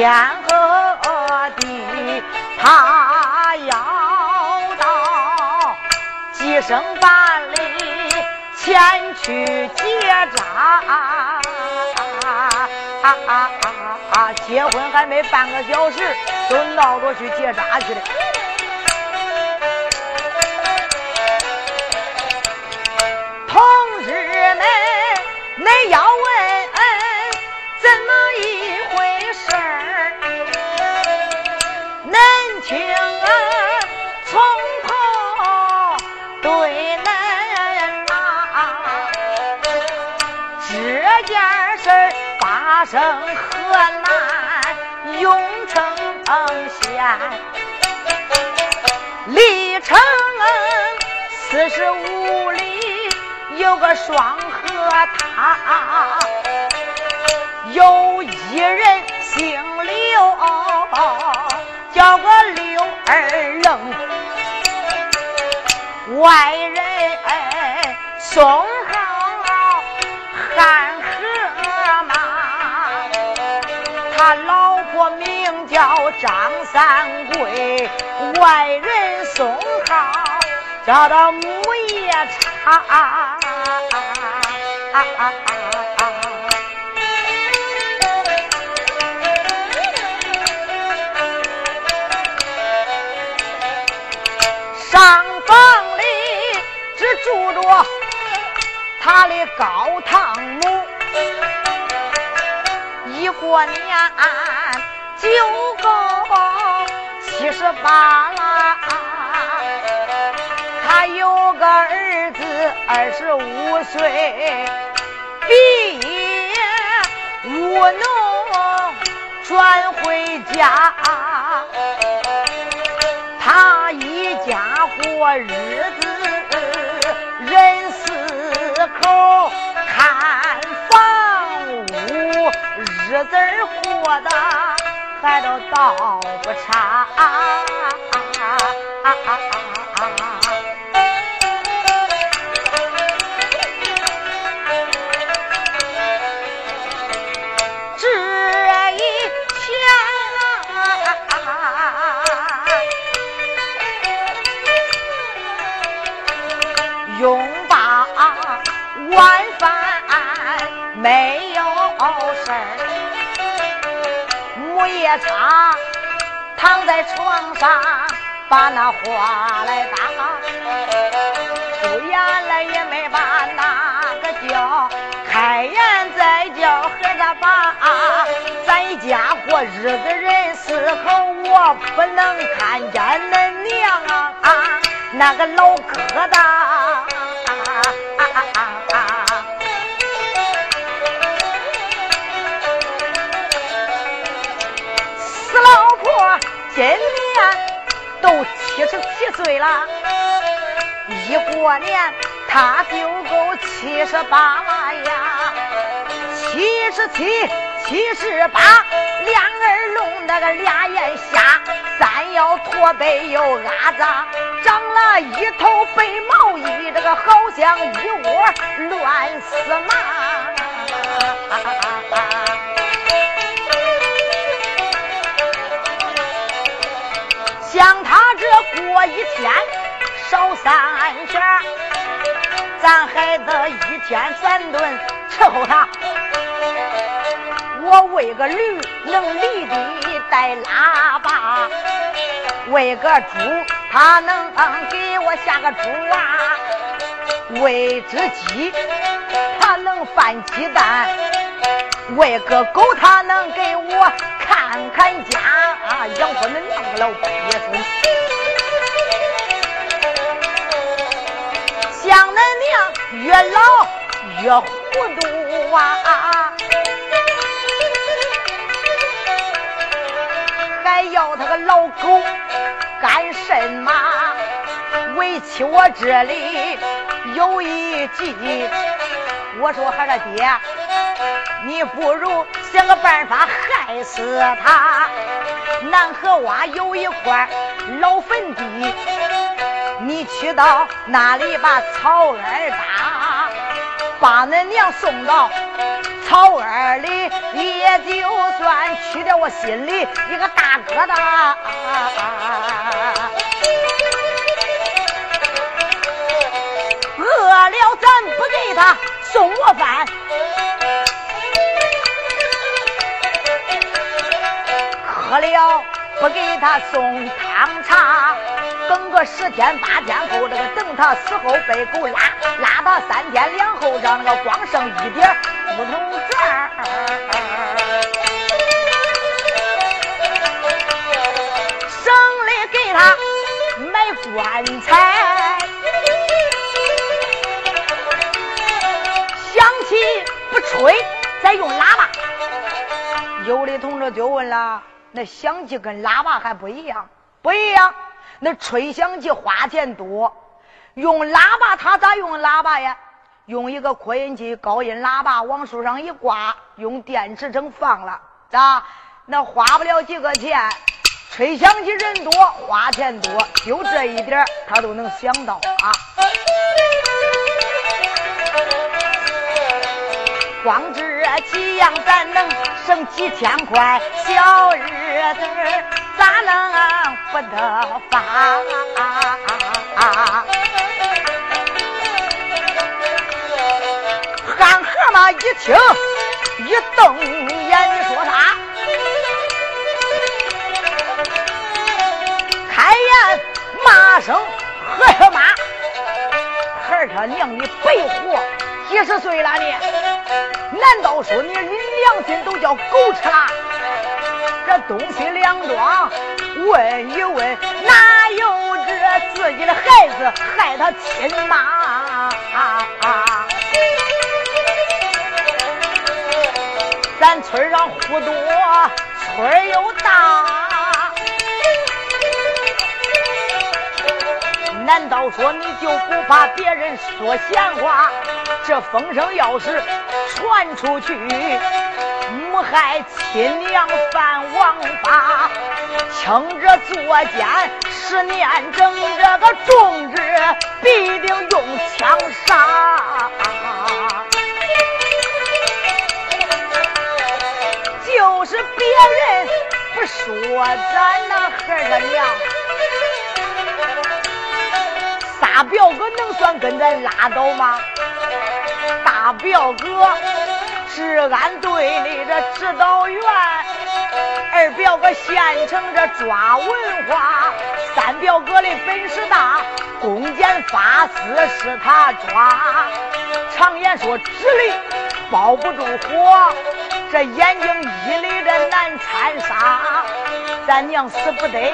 天和地他要到计生办里前去结扎啊啊啊啊啊啊结婚还没半个小时就闹着去结扎去了。同志们恁要发生河南。永城县，离城四十五里有个双河滩，有一人姓刘，叫个刘二愣，外人送号汉叫张三贵，外人送号叫到木叶叉。上房里只住着他的高堂母，一过年。九够七十八了，他有个儿子二十五岁，毕业务农转回家，他一家过日子，人四口看房屋，日子过得。还都倒不差，这夜叉躺在床上，把那话来打，出言来也没把那个叫，开言再叫孩子爸，咱家过日子人四口，我不能看见恁娘啊，那个老疙瘩。今年都七十七岁了，一过年他就够七十八呀，七十七、七十八，两耳聋那个俩眼瞎，三腰驼背又阿扎，长了一头白毛衣，这个好像一窝乱丝麻。过一天少三圈，咱孩子一天三顿伺候他。我喂个驴能犁地带拉笆，喂个猪他能给我下个猪娃，喂只鸡他能翻鸡蛋，喂个狗他能给我。看看家，养活恁两个老鳖孙，像恁娘越老越糊涂啊！还要他个老狗干什么？为起我这里有一计，我说孩子爹，你不如想个办法害死他。南河洼有一块老坟地，你去到那里把草儿搭，把恁娘送到草儿里，也就算去掉我心里一个大疙瘩。饿了，咱不给他送我饭；渴了，不给他送汤茶。等个十天八天后，这个等他死后被狗拉，拉他三天两后，让那个光剩一点木头渣省里给他买棺材。响起不吹，再用喇叭。有的同志就问了：那响器跟喇叭还不一样？不一样。那吹响器花钱多，用喇叭他咋用喇叭呀？用一个扩音器，高音喇叭往树上一挂，用电池整放了，咋？那花不了几个钱。吹响器人多，花钱多，就这一点他都能想到啊。光这几样，咱能省几千块小日子，咋能不得发？汉河嘛一听，一瞪眼，你说啥？开言骂声，和他妈，孩他娘你白活！几十岁了你，难道说你你良心都叫狗吃啦？这东西两桩，问一问，哪有这自己的孩子害他亲妈？咱村上户多，村又大。难道说你就不怕别人说闲话？这风声要是传出去，母害亲娘犯王法，轻者作奸十年，整这个重之必定用枪杀。就是别人不说，咱那孩儿娘。仨表哥能算跟咱拉倒吗？大表哥治安队里的指导员，二表哥县城这抓文化，三表哥的本事大，公检法司是他抓。常言说，纸里包不住火，这眼睛一里的难参沙，咱娘死不得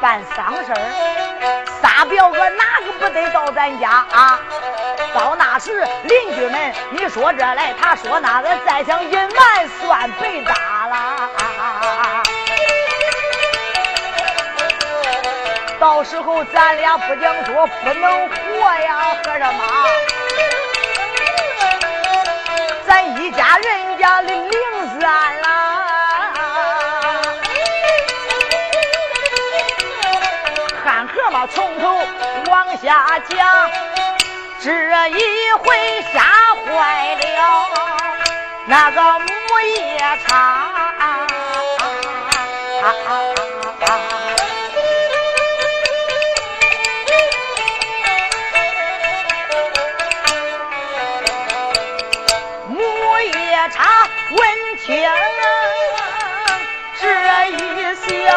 办丧事儿。仨表哥哪个不得到咱家啊？到那时邻居们，你说这来，他说那个，再想隐瞒算白搭了。到时候咱俩不讲说不能活呀，和尚妈，咱一家人家的零散了。从头往下讲，这一回吓坏了那个母夜叉。母夜叉闻听这一些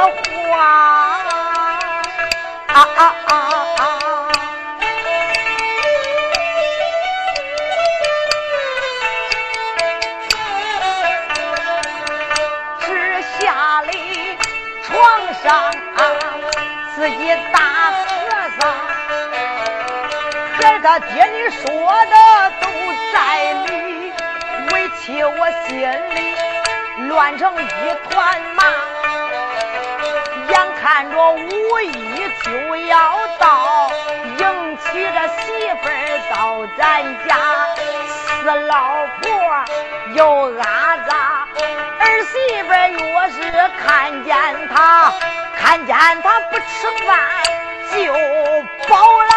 话。啊啊啊！上自己打和尚，孩他爹你说的都在理，委屈我心里乱成一团麻。眼看着五一就要到，迎娶的媳妇到咱家，死老婆又阿杂，儿媳妇若是看见他，看见他不吃饭就饱了。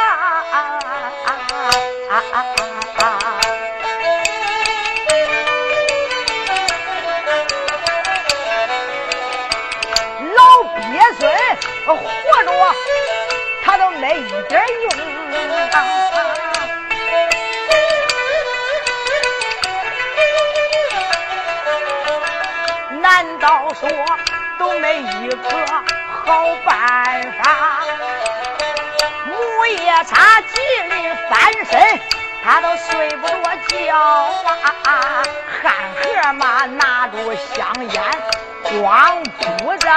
老鳖孙活着，他都没一点用。说都没一个好办法？母夜叉急里翻身，他都睡不着觉啊！汉河嘛拿着香烟光顾着。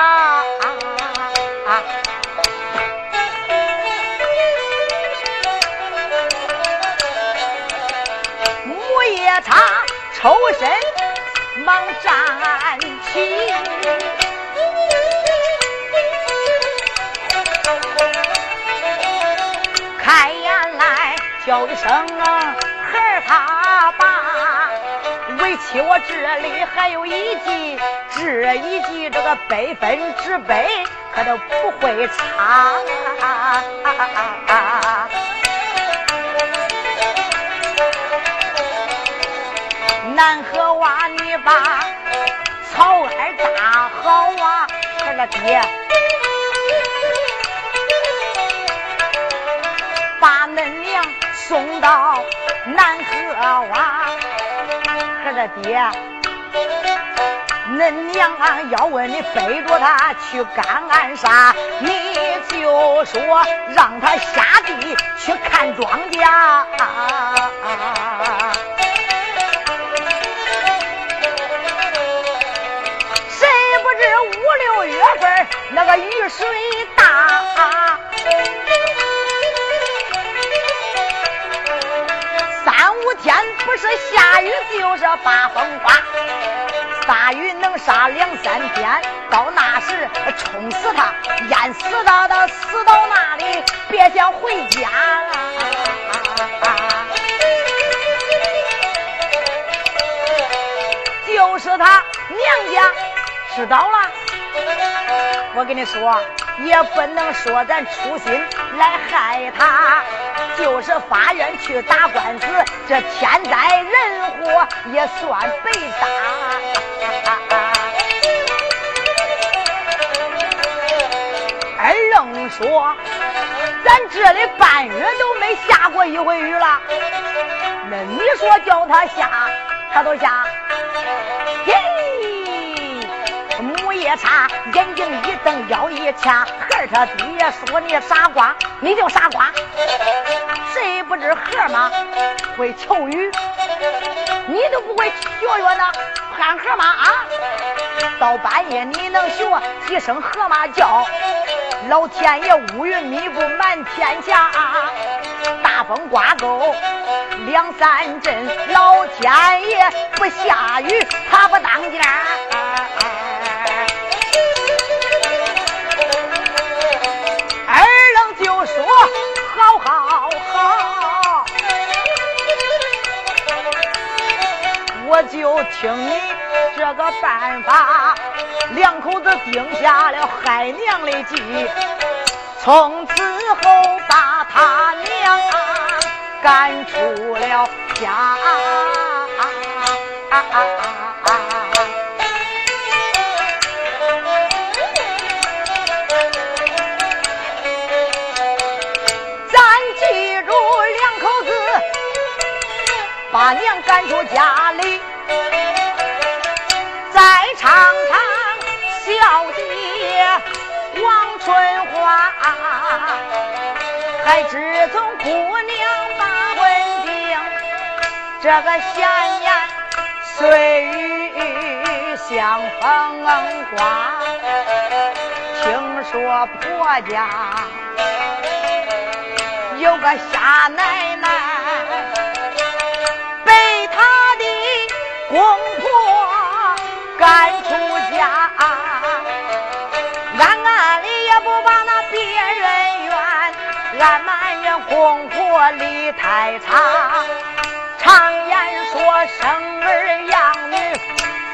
母夜叉抽身忙站，开眼来叫一声孩他爸，为妻我这里还有一计，这一计这个百分之百。他都不会差。爹，把恁娘送到南河娃。他说爹。恁娘，要问你背着他去干啥，你就说让他下地去看庄稼。谁水大，三五天不是下雨就是发风刮。大雨能杀两三天，到那时冲死他，淹死他，他死到那里，别想回家了。就是他娘家知道了，我跟你说，也不能说咱粗心来害他，就是法院去打官司，这天灾人祸也算被打。二愣说：“咱这里半月都没下过一回雨了，那你说叫他下，他都下。”嘿，母夜叉眼睛一瞪，腰一掐，孩他爹说你傻瓜，你就傻瓜。谁不知河马会求雨，你都不会学学呢？喊河马啊！到半夜你能学几声河马叫？老天爷乌云密布满天下，大风刮够两三阵，老天爷不下雨他不当家。我就听你。这个办法，两口子定下了害娘的计，从此后把他娘赶出了家。咱记住，两口子把娘赶出家里。常常小姐王春花，还知从姑娘把婚定，这个闲言碎语像风刮。听说婆家有个夏奶奶，被他的公婆。俺出家，暗暗里也不把那别人怨，暗暗也年公婆理太差，常言说生儿养女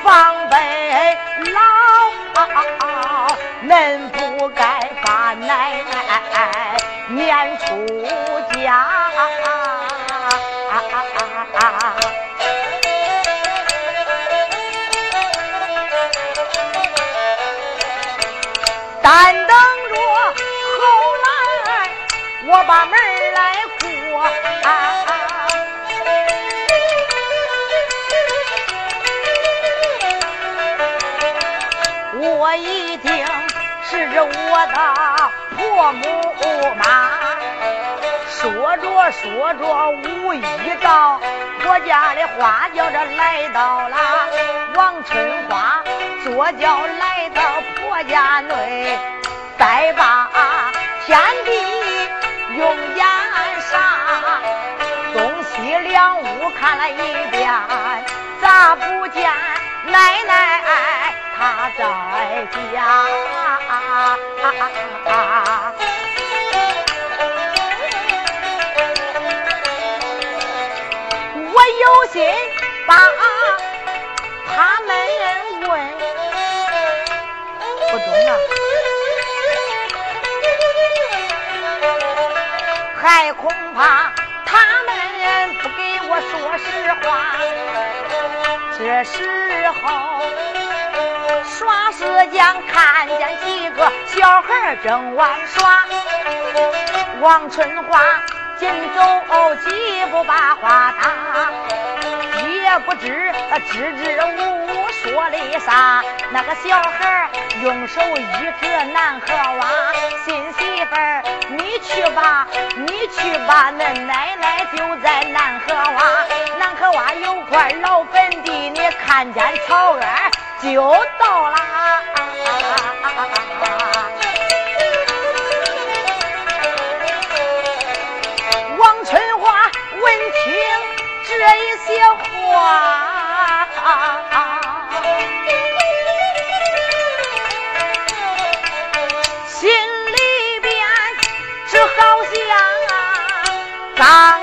防备老，恁不该把奶奶撵出家。我把门来过，我一定是这我的婆母妈。说着说着无意到我家的花轿这来到了，王春花坐轿来到婆家内，再把天地用眼杀，东西两屋看了一遍，咋不见奶奶她在家？我有心把他们问，不中啊，还恐怕他们不给我说实话。这时候耍石匠，看见几个小孩正玩耍，王春花。紧走几步把话打，不知支支吾吾说的啥。那个小孩用手一指南河洼，新媳妇儿你去吧，你去吧，恁奶奶就在南河洼。南河洼有块老坟地，你看见草根就到了。这一些话，心里边是好像刚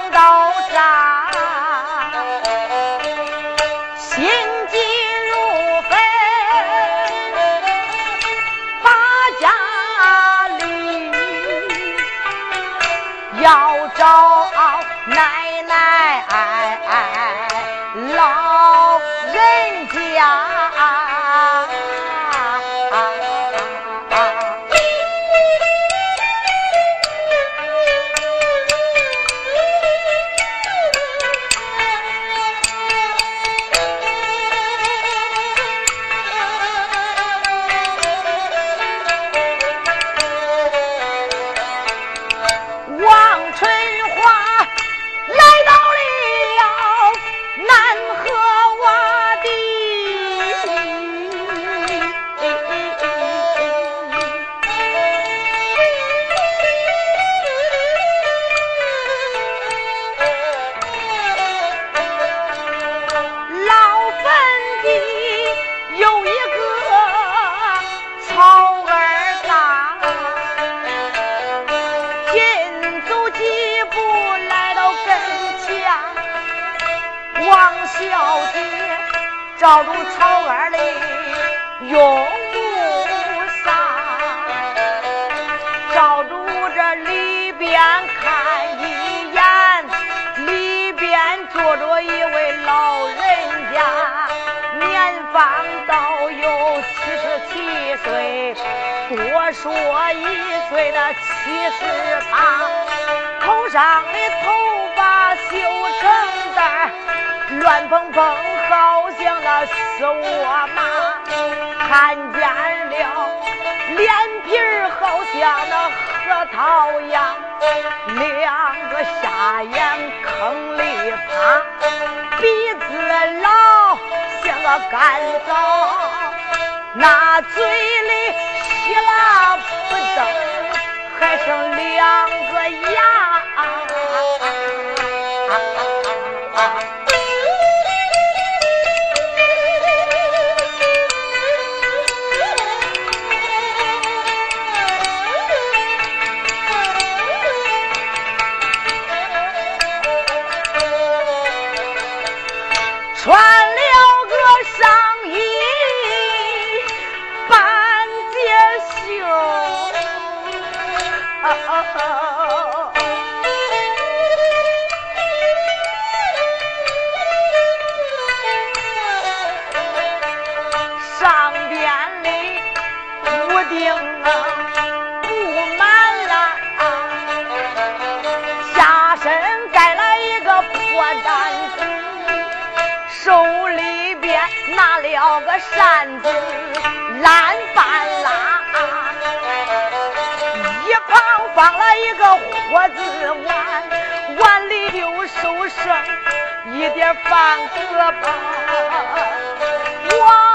坑里爬，鼻子老像个干枣，那嘴里稀拉不登，还剩两个牙。扇子烂半拉，一旁放了一个火字碗，碗里又收拾一点饭盒吧。我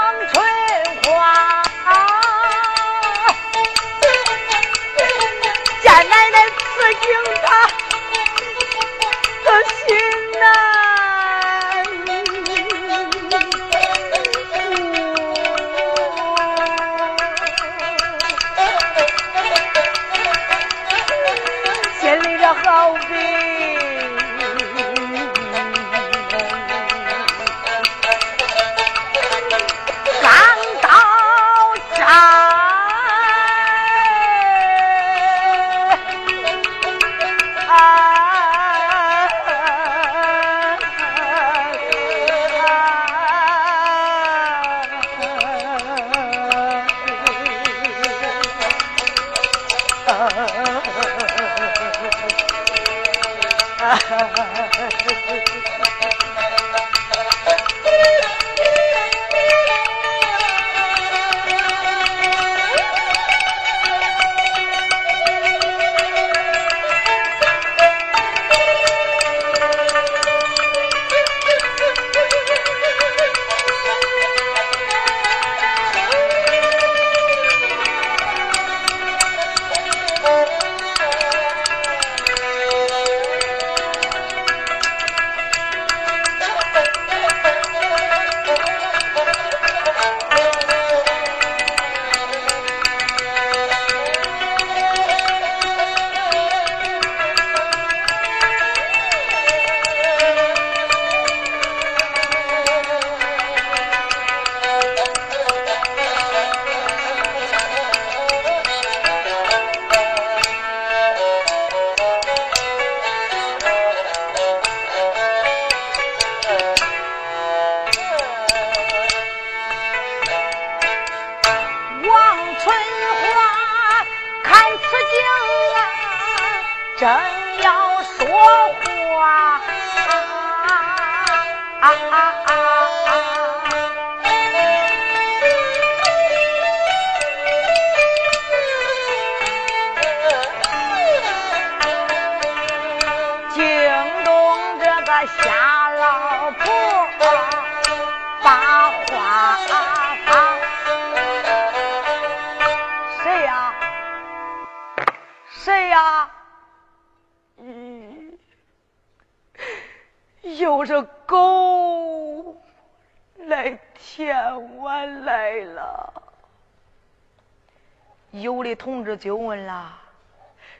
有的同志就问了：“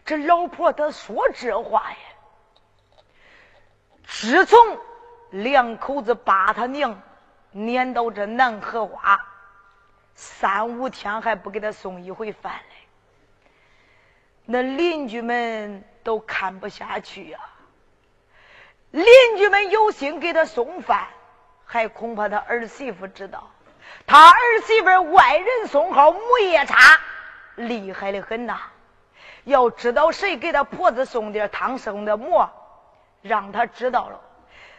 这老婆她说这话呀？自从两口子把他娘撵到这南河洼，三五天还不给他送一回饭来，那邻居们都看不下去呀。邻居们有心给他送饭，还恐怕他儿媳妇知道，他儿媳妇外人送号母夜叉。”厉害的很呐！要知道谁给他婆子送点汤送的馍，让他知道了，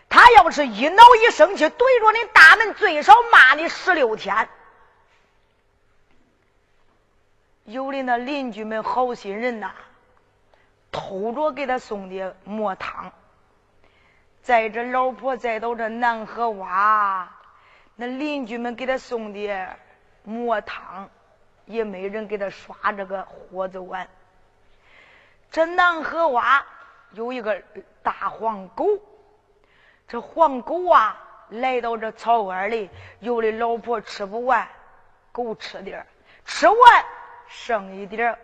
他要是一恼一生气，怼着你大门，最少骂你十六天。有的那邻居们好心人呐，偷着给他送的馍汤。在这老婆再到这南河洼，那邻居们给他送的馍汤。也没人给他刷这个火子碗。这南河洼有一个大黄狗，这黄狗啊来到这草窝里，有的老婆吃不完，狗吃点吃完剩一点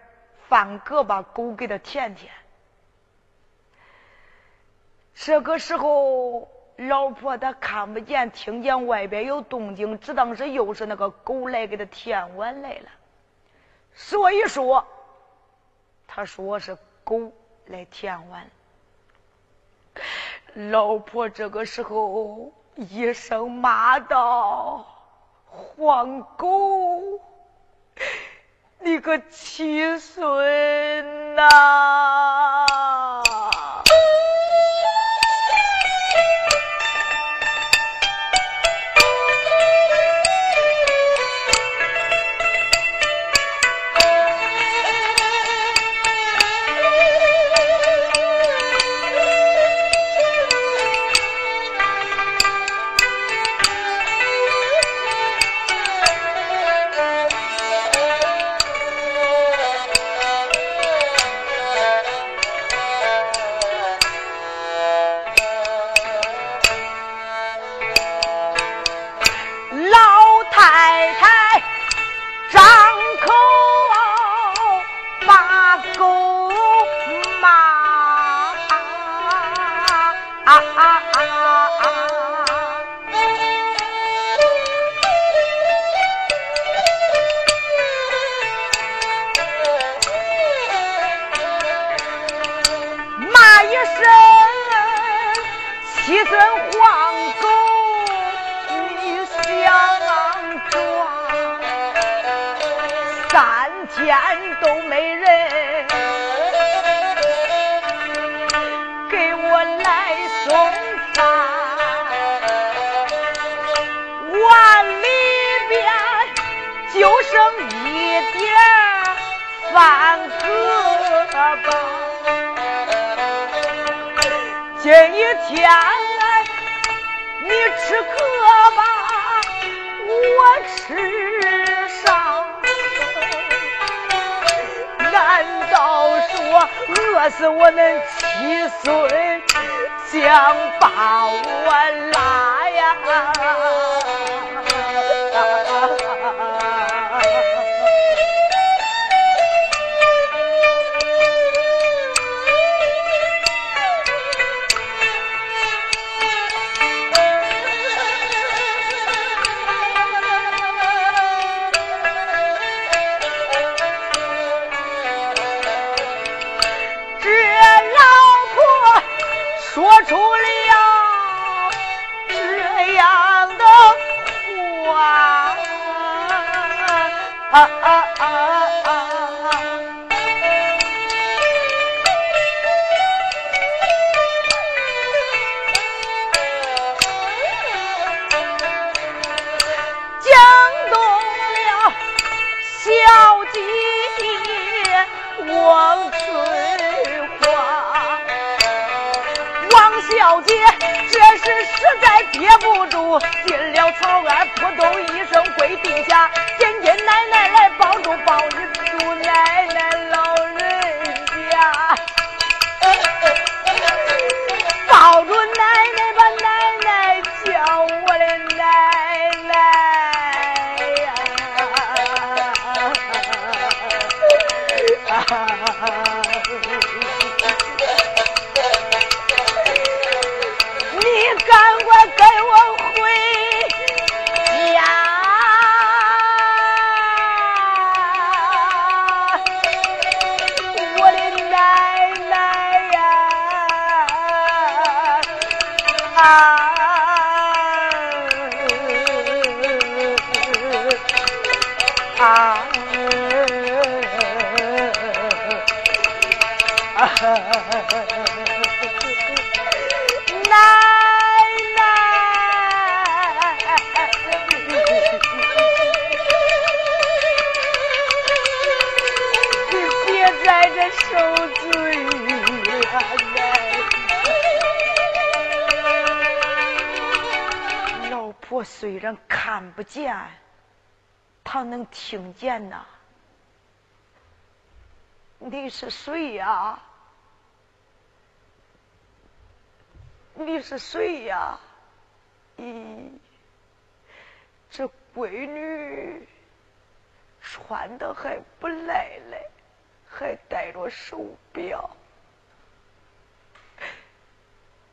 饭疙把狗给他舔舔。这个时候，老婆她看不见，听见外边有动静，只当是又是那个狗来给他舔碗来了。所以说，他说是狗来舔碗。老婆这个时候一声骂道：“黄狗，你个七孙呐！”奶奶你别在这受罪了老婆虽然看不见她能听见呐你是谁呀你是谁呀？咦，这闺女穿的还不赖嘞，还戴着手表。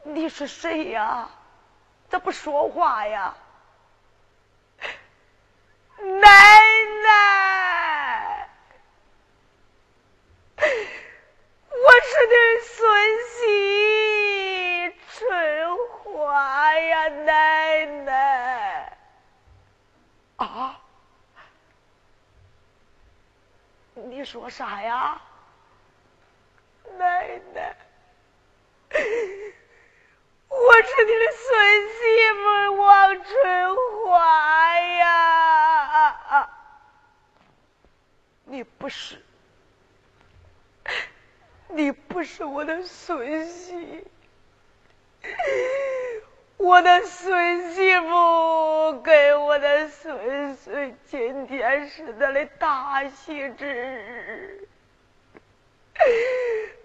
你是谁呀？咋不说话呀？奶奶，我是你孙媳春花呀，奶奶。啊？你说啥呀，奶奶？我是你的孙媳妇王春花呀！你不是，你不是我的孙媳，我的孙媳妇跟我的孙孙今天是他的大喜之日。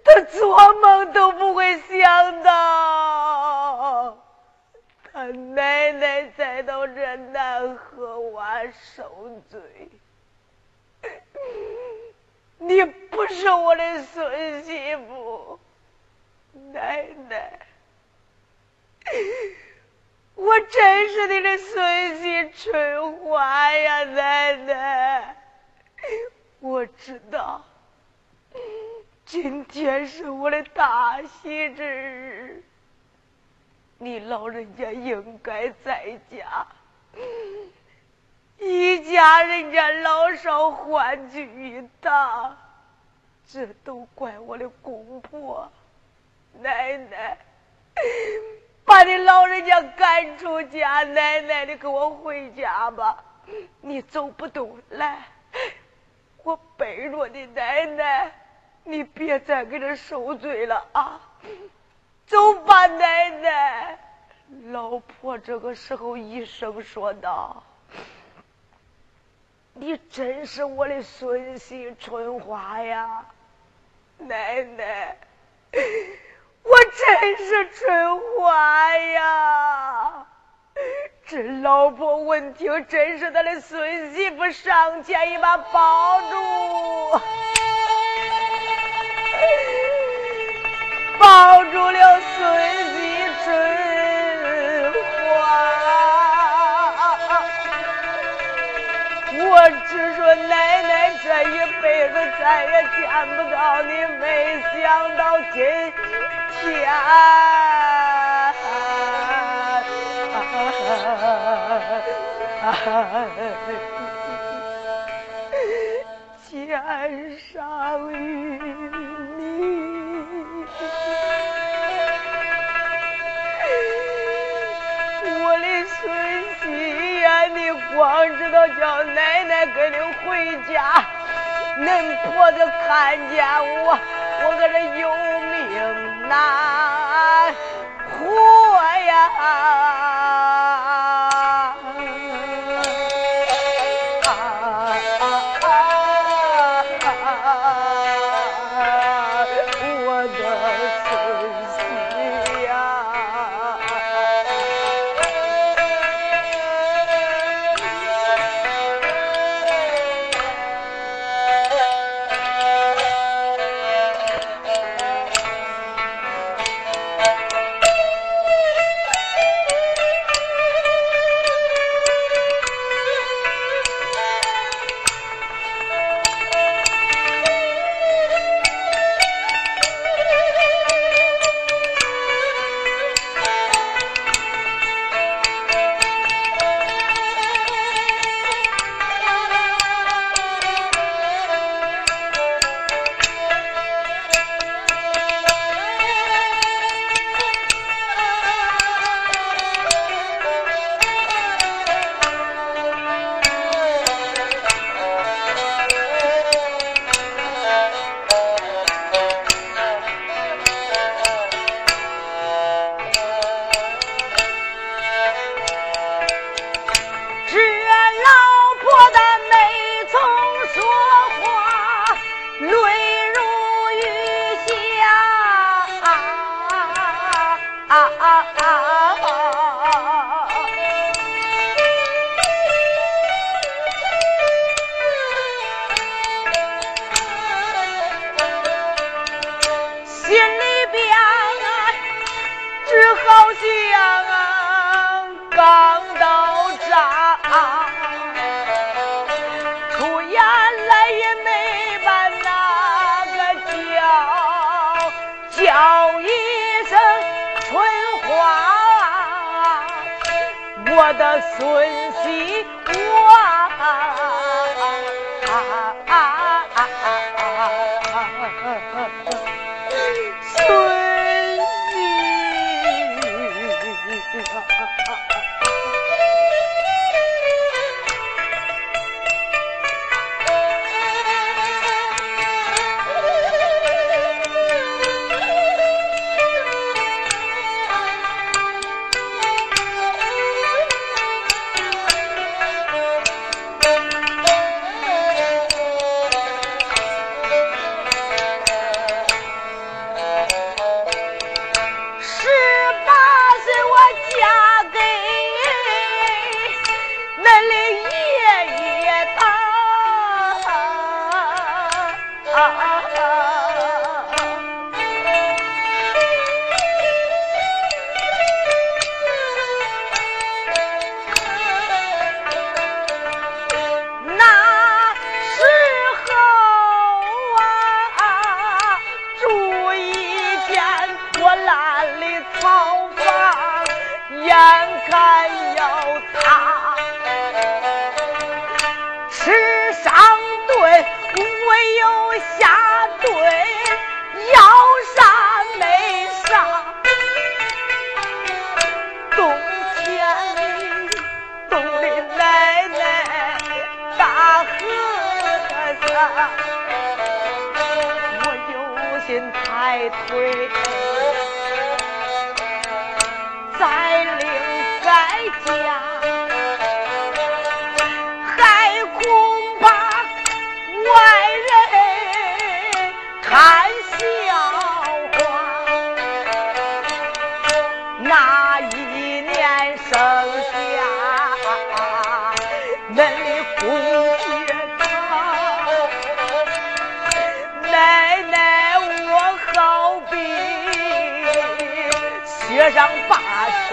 他做梦都不会想到，他奶奶再到这南河湾受罪。你不是我的孙媳妇，奶奶，我真是你的孙媳春花呀，奶奶，我知道。今天是我的大喜之日，你老人家应该在家，一家人家老少欢聚一堂，这都怪我的公婆奶奶，把你老人家赶出家，奶奶你跟我回家吧，你走不动来，我背着你奶奶。你别再给他受罪了啊！走吧，奶奶。老婆这个时候一声说道：“你真是我的孙媳春花呀，奶奶，我真是春花呀！”这老婆闻听，真是他的孙媳妇，上前一把抱住。抱住了孙媳春花，我只说奶奶这一辈子再也见不到你，没想到今天，天上雨。光知道叫奶奶跟你回家，恁婆子看见我，我搁这有难活呀。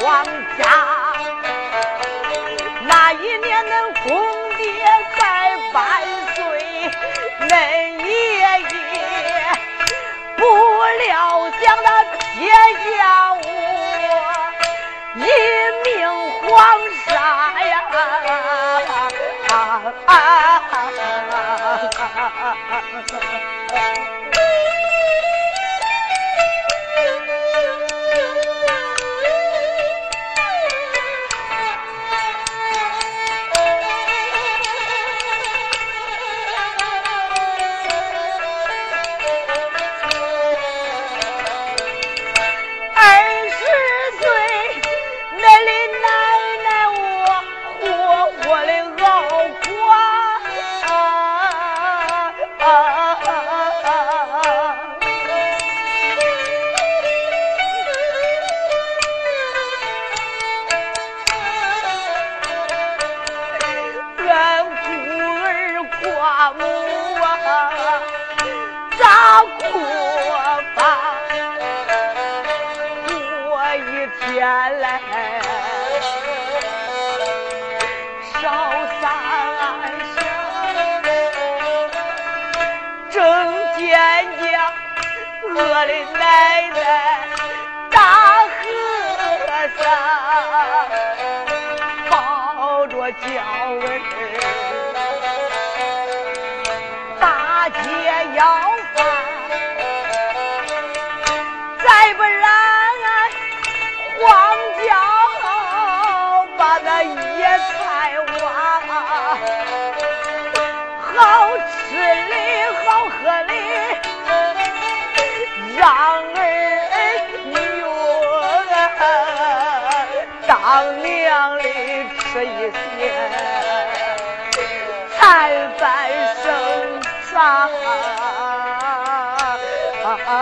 王家那一年恁公爹在万岁恁爷爷不料将那撇下我一命黄沙呀赵三生正见家，我的奶奶大和尚抱着娇儿。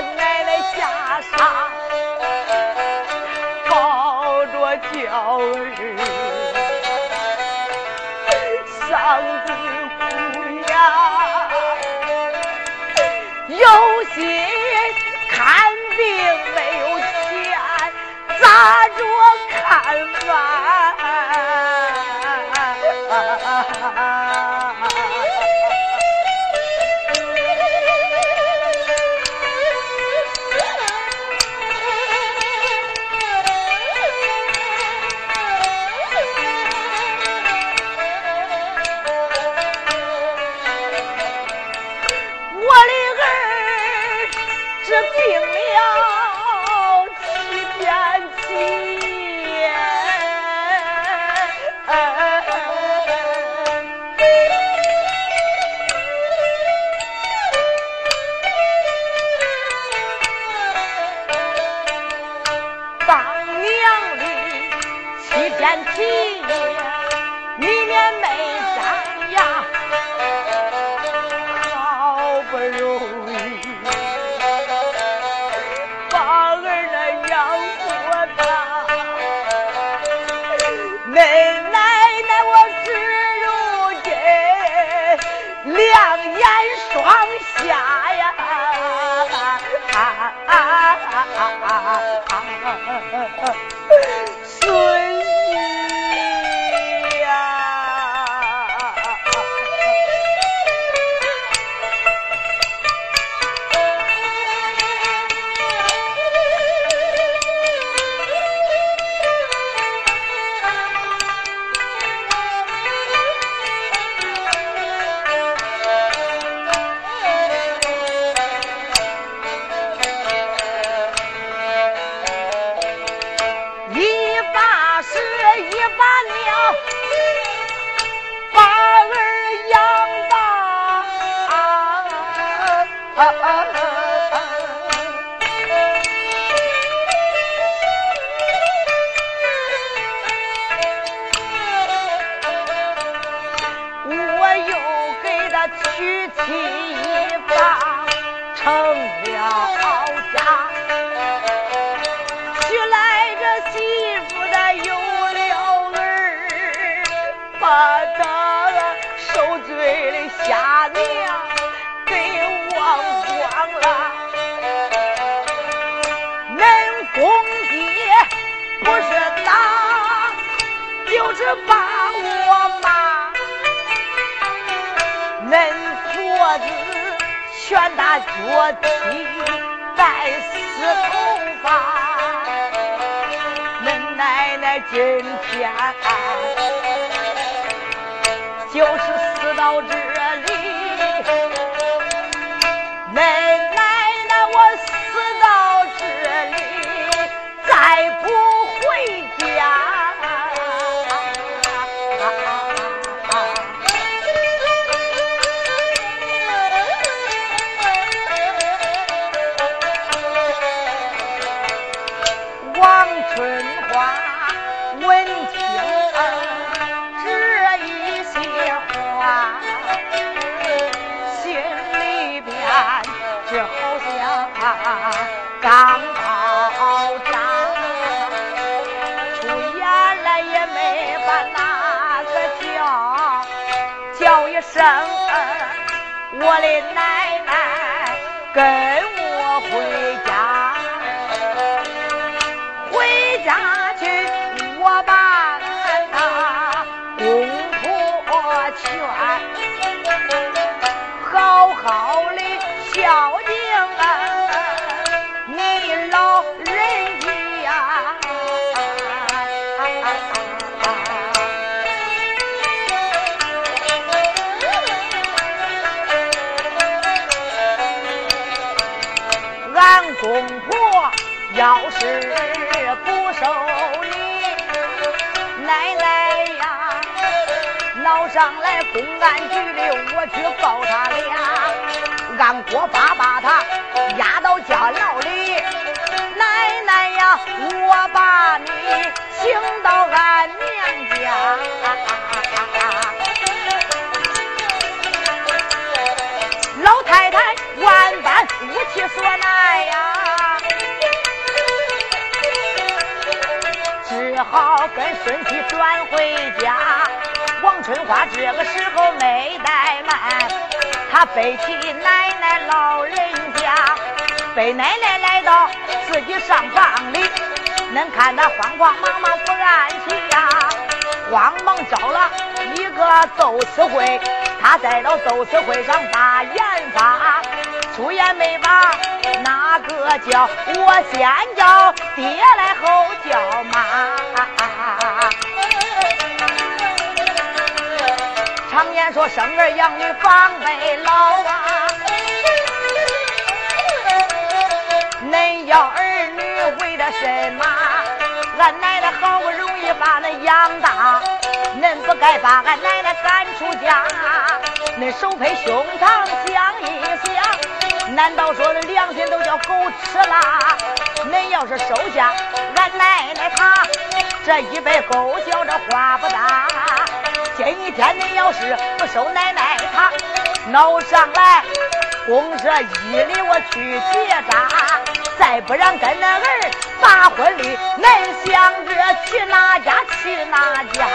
奶奶下山抱着娇儿嗓子哭哑有心我上来公安局里，我去告他俩，按国法把他押到监牢里。奶奶呀，我把你请到俺娘家，老太太万般无其所奈呀。只好跟孙妻转回家，春花这个时候没怠慢，她背起奶奶老人家，背奶奶来到自己上房里，能看他慌慌忙忙不安起呀，慌忙找了一个奏词会，他再到奏词会上把言发。出言没把哪个叫？我先叫爹来后叫妈。常言说生儿养女防备老啊，恁要儿女为了什么？俺奶奶好不容易把恁养大，恁不该把俺奶奶赶出家。恁手拍胸膛想一想。难道说那良心都叫狗吃了？恁要是收下俺奶奶她，这一辈狗叫这花不大。今一天恁要是不收奶奶她，闹上来公社一里我去结扎，再不然跟那儿办婚礼，恁想着去哪家去哪家。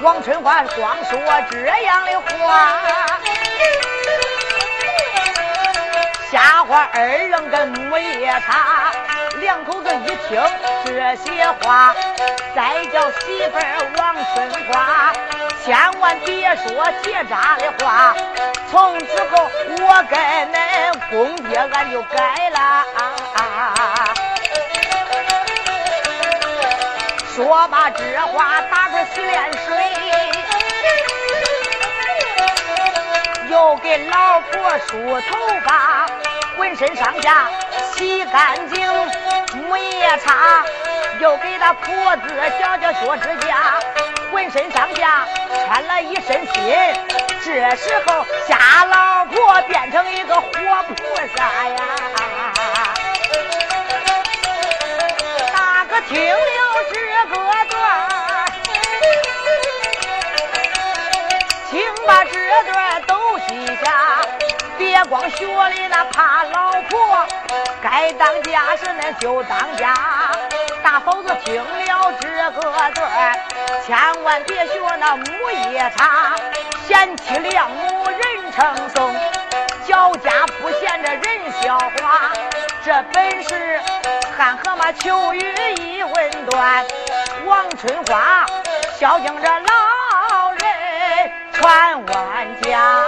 王春花光说这样的话，吓坏二人跟母夜叉。两口子一听这些话，再叫媳妇儿王春花，千万别说结扎的话。从此后我跟恁公爹俺就改了啊。说罢这话，打盆洗脸水，又给老婆梳头发。浑身上下洗干净，木叶擦，又给他婆子脚脚指甲，浑身上下穿了一身新。这时候瞎老婆变成一个活菩萨呀，大哥听了这个段，请把这段都记下。别光学里那怕老婆，该当家时那就当家。大嫂子听了这个段千万别学那母夜叉，贤妻良母人称颂，小家不嫌这人笑话。这本是汉河马秋雨一文断，王春花孝敬这老人传万家。